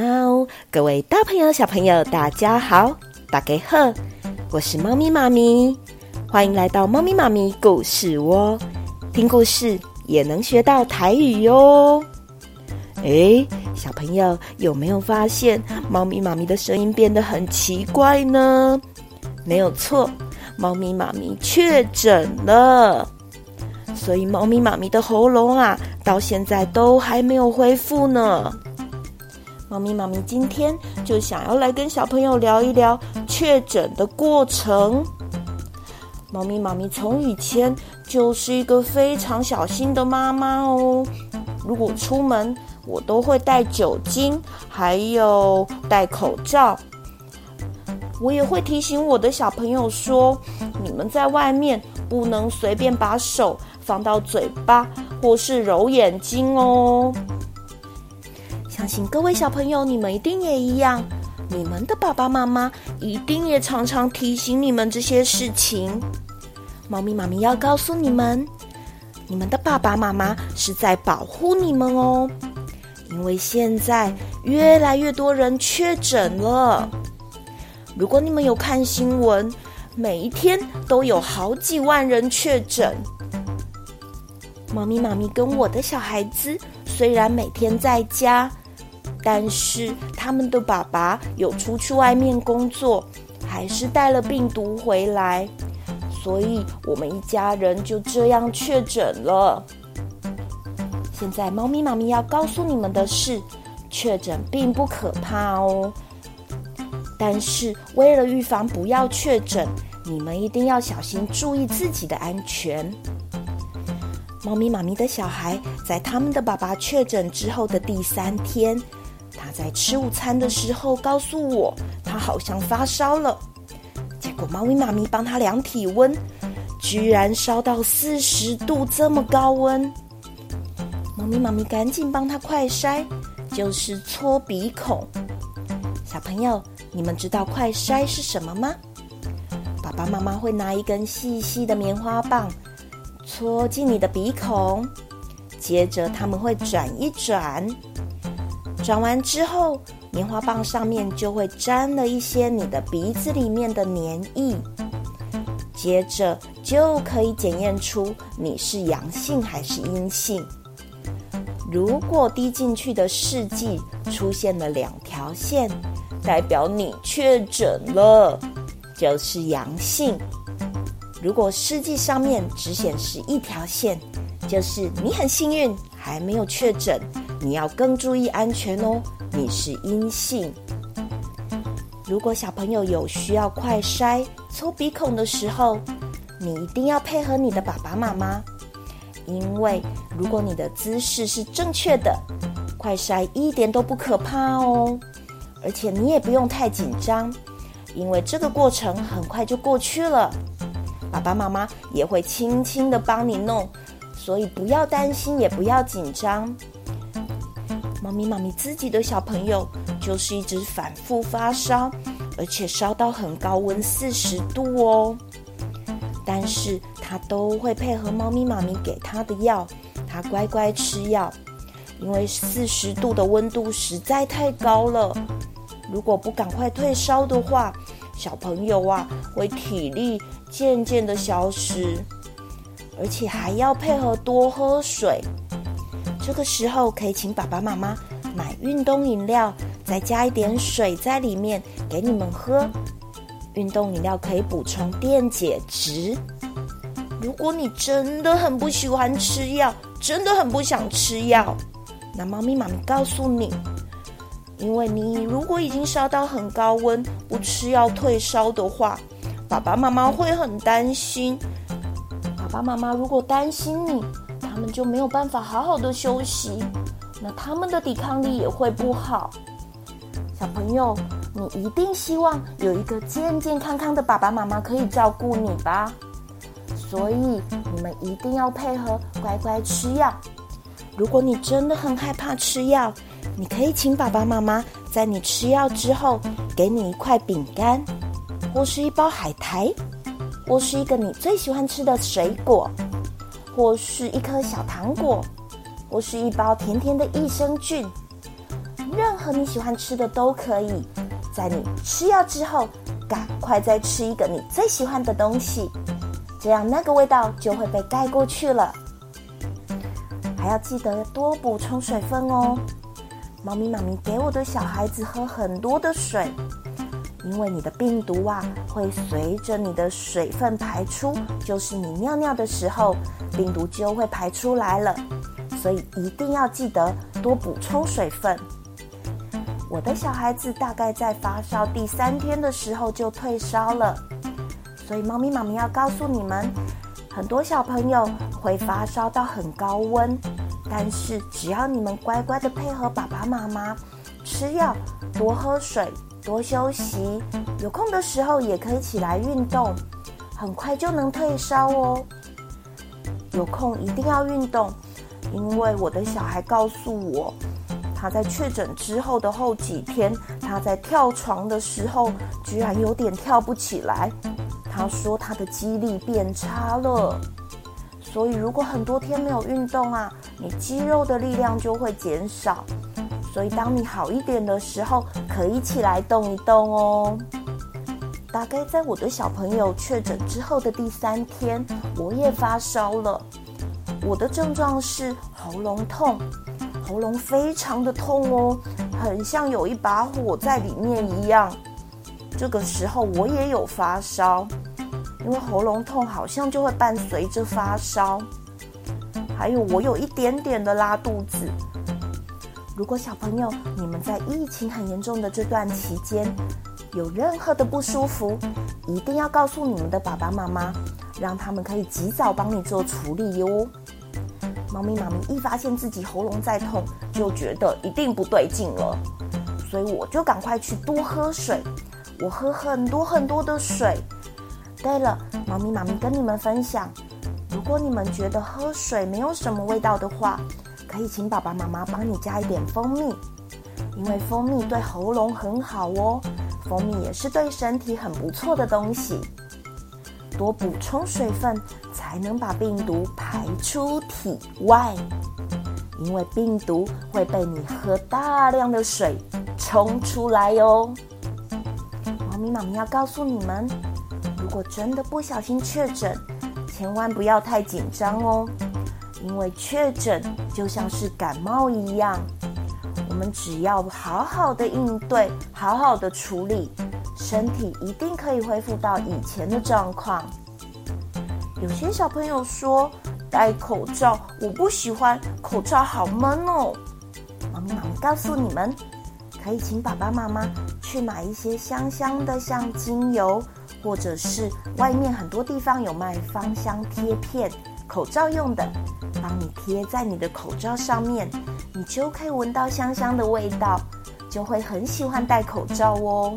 喵！各位大朋友、小朋友，大家好，大家好，我是猫咪妈咪，欢迎来到猫咪妈咪故事窝，听故事也能学到台语哟。诶，小朋友有没有发现猫咪妈咪的声音变得很奇怪呢？没有错，猫咪妈咪确诊了，所以猫咪妈咪的喉咙啊，到现在都还没有恢复呢。猫咪妈咪今天就想要来跟小朋友聊一聊确诊的过程。猫咪妈咪从以前就是一个非常小心的妈妈哦。如果出门，我都会带酒精，还有戴口罩。我也会提醒我的小朋友说，你们在外面不能随便把手放到嘴巴或是揉眼睛哦。相信各位小朋友，你们一定也一样，你们的爸爸妈妈一定也常常提醒你们这些事情。猫咪妈咪要告诉你们，你们的爸爸妈妈是在保护你们哦，因为现在越来越多人确诊了。如果你们有看新闻，每一天都有好几万人确诊。猫咪妈咪跟我的小孩子虽然每天在家。但是他们的爸爸有出去外面工作，还是带了病毒回来，所以我们一家人就这样确诊了。现在猫咪妈咪要告诉你们的是，确诊并不可怕哦。但是为了预防不要确诊，你们一定要小心注意自己的安全。猫咪妈咪的小孩在他们的爸爸确诊之后的第三天。在吃午餐的时候告诉我，他好像发烧了。结果猫咪妈咪帮他量体温，居然烧到四十度，这么高温。猫咪妈咪赶紧帮他快筛，就是搓鼻孔。小朋友，你们知道快筛是什么吗？爸爸妈妈会拿一根细细的棉花棒，戳进你的鼻孔，接着他们会转一转。转完之后，棉花棒上面就会沾了一些你的鼻子里面的黏液，接着就可以检验出你是阳性还是阴性。如果滴进去的试剂出现了两条线，代表你确诊了，就是阳性；如果试剂上面只显示一条线，就是你很幸运，还没有确诊。你要更注意安全哦，你是阴性。如果小朋友有需要快筛、抽鼻孔的时候，你一定要配合你的爸爸妈妈，因为如果你的姿势是正确的，快筛一点都不可怕哦。而且你也不用太紧张，因为这个过程很快就过去了。爸爸妈妈也会轻轻的帮你弄，所以不要担心，也不要紧张。猫咪妈咪自己的小朋友就是一直反复发烧，而且烧到很高温四十度哦。但是他都会配合猫咪妈咪给他的药，他乖乖吃药。因为四十度的温度实在太高了，如果不赶快退烧的话，小朋友啊会体力渐渐的消失，而且还要配合多喝水。这个时候可以请爸爸妈妈买运动饮料，再加一点水在里面给你们喝。运动饮料可以补充电解质。如果你真的很不喜欢吃药，真的很不想吃药，那猫咪妈咪告诉你，因为你如果已经烧到很高温，不吃药退烧的话，爸爸妈妈会很担心。爸爸妈妈如果担心你，他们就没有办法好好的休息，那他们的抵抗力也会不好。小朋友，你一定希望有一个健健康康的爸爸妈妈可以照顾你吧？所以你们一定要配合，乖乖吃药。如果你真的很害怕吃药，你可以请爸爸妈妈在你吃药之后，给你一块饼干，或是一包海苔，或是一个你最喜欢吃的水果。或是一颗小糖果，或是一包甜甜的益生菌。任何你喜欢吃的都可以。在你吃药之后，赶快再吃一个你最喜欢的东西，这样那个味道就会被盖过去了。还要记得多补充水分哦。猫咪妈咪给我的小孩子喝很多的水，因为你的病毒啊会随着你的水分排出，就是你尿尿的时候，病毒就会排出来了。所以一定要记得多补充水分。我的小孩子大概在发烧第三天的时候就退烧了，所以猫咪妈咪要告诉你们，很多小朋友会发烧到很高温。但是只要你们乖乖的配合爸爸妈妈吃药，多喝水，多休息，有空的时候也可以起来运动，很快就能退烧哦。有空一定要运动，因为我的小孩告诉我，他在确诊之后的后几天，他在跳床的时候居然有点跳不起来，他说他的肌力变差了。所以，如果很多天没有运动啊，你肌肉的力量就会减少。所以，当你好一点的时候，可以起来动一动哦。大概在我的小朋友确诊之后的第三天，我也发烧了。我的症状是喉咙痛，喉咙非常的痛哦，很像有一把火在里面一样。这个时候我也有发烧。因为喉咙痛好像就会伴随着发烧，还有我有一点点的拉肚子。如果小朋友你们在疫情很严重的这段期间有任何的不舒服，一定要告诉你们的爸爸妈妈，让他们可以及早帮你做处理哟。猫咪妈咪一发现自己喉咙在痛，就觉得一定不对劲了，所以我就赶快去多喝水，我喝很多很多的水。对了，猫咪妈咪跟你们分享，如果你们觉得喝水没有什么味道的话，可以请爸爸妈妈帮你加一点蜂蜜，因为蜂蜜对喉咙很好哦，蜂蜜也是对身体很不错的东西。多补充水分，才能把病毒排出体外，因为病毒会被你喝大量的水冲出来哟。猫咪妈咪要告诉你们。如果真的不小心确诊，千万不要太紧张哦，因为确诊就像是感冒一样，我们只要好好的应对，好好的处理，身体一定可以恢复到以前的状况。有些小朋友说戴口罩，我不喜欢，口罩好闷哦。妈咪妈咪告诉你们，可以请爸爸妈妈去买一些香香的，像精油。或者是外面很多地方有卖芳香贴片，口罩用的，帮你贴在你的口罩上面，你就可以闻到香香的味道，就会很喜欢戴口罩哦。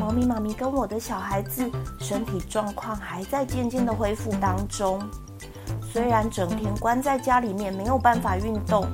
猫咪妈咪跟我的小孩子身体状况还在渐渐的恢复当中，虽然整天关在家里面没有办法运动，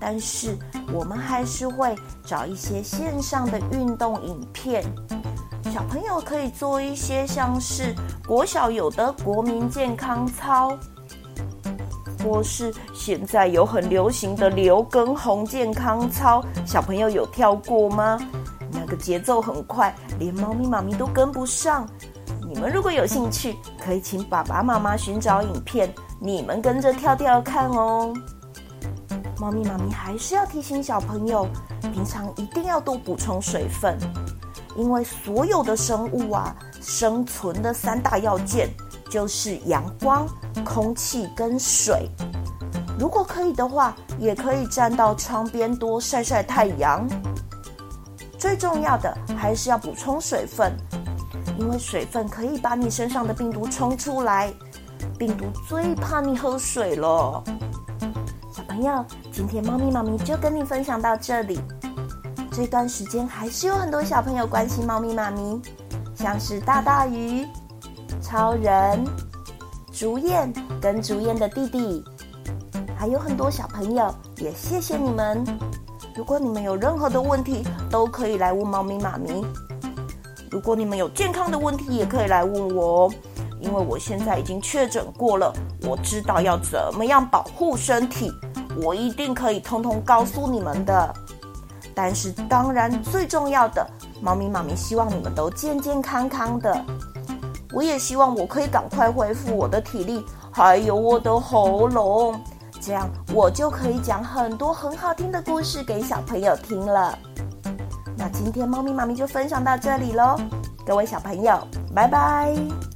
但是我们还是会找一些线上的运动影片。小朋友可以做一些像是国小有的国民健康操，或是现在有很流行的刘畊宏健康操，小朋友有跳过吗？那个节奏很快，连猫咪妈咪都跟不上。你们如果有兴趣，可以请爸爸妈妈寻找影片，你们跟着跳跳看哦。猫咪妈咪还是要提醒小朋友，平常一定要多补充水分。因为所有的生物啊，生存的三大要件就是阳光、空气跟水。如果可以的话，也可以站到窗边多晒晒太阳。最重要的还是要补充水分，因为水分可以把你身上的病毒冲出来。病毒最怕你喝水了。小朋友，今天猫咪妈咪就跟你分享到这里。这段时间还是有很多小朋友关心猫咪妈咪，像是大大鱼、超人、竹燕跟竹燕的弟弟，还有很多小朋友，也谢谢你们。如果你们有任何的问题，都可以来问猫咪妈咪。如果你们有健康的问题，也可以来问我哦，因为我现在已经确诊过了，我知道要怎么样保护身体，我一定可以通通告诉你们的。但是当然最重要的，猫咪妈咪希望你们都健健康康的。我也希望我可以赶快恢复我的体力，还有我的喉咙，这样我就可以讲很多很好听的故事给小朋友听了。那今天猫咪妈咪就分享到这里喽，各位小朋友，拜拜。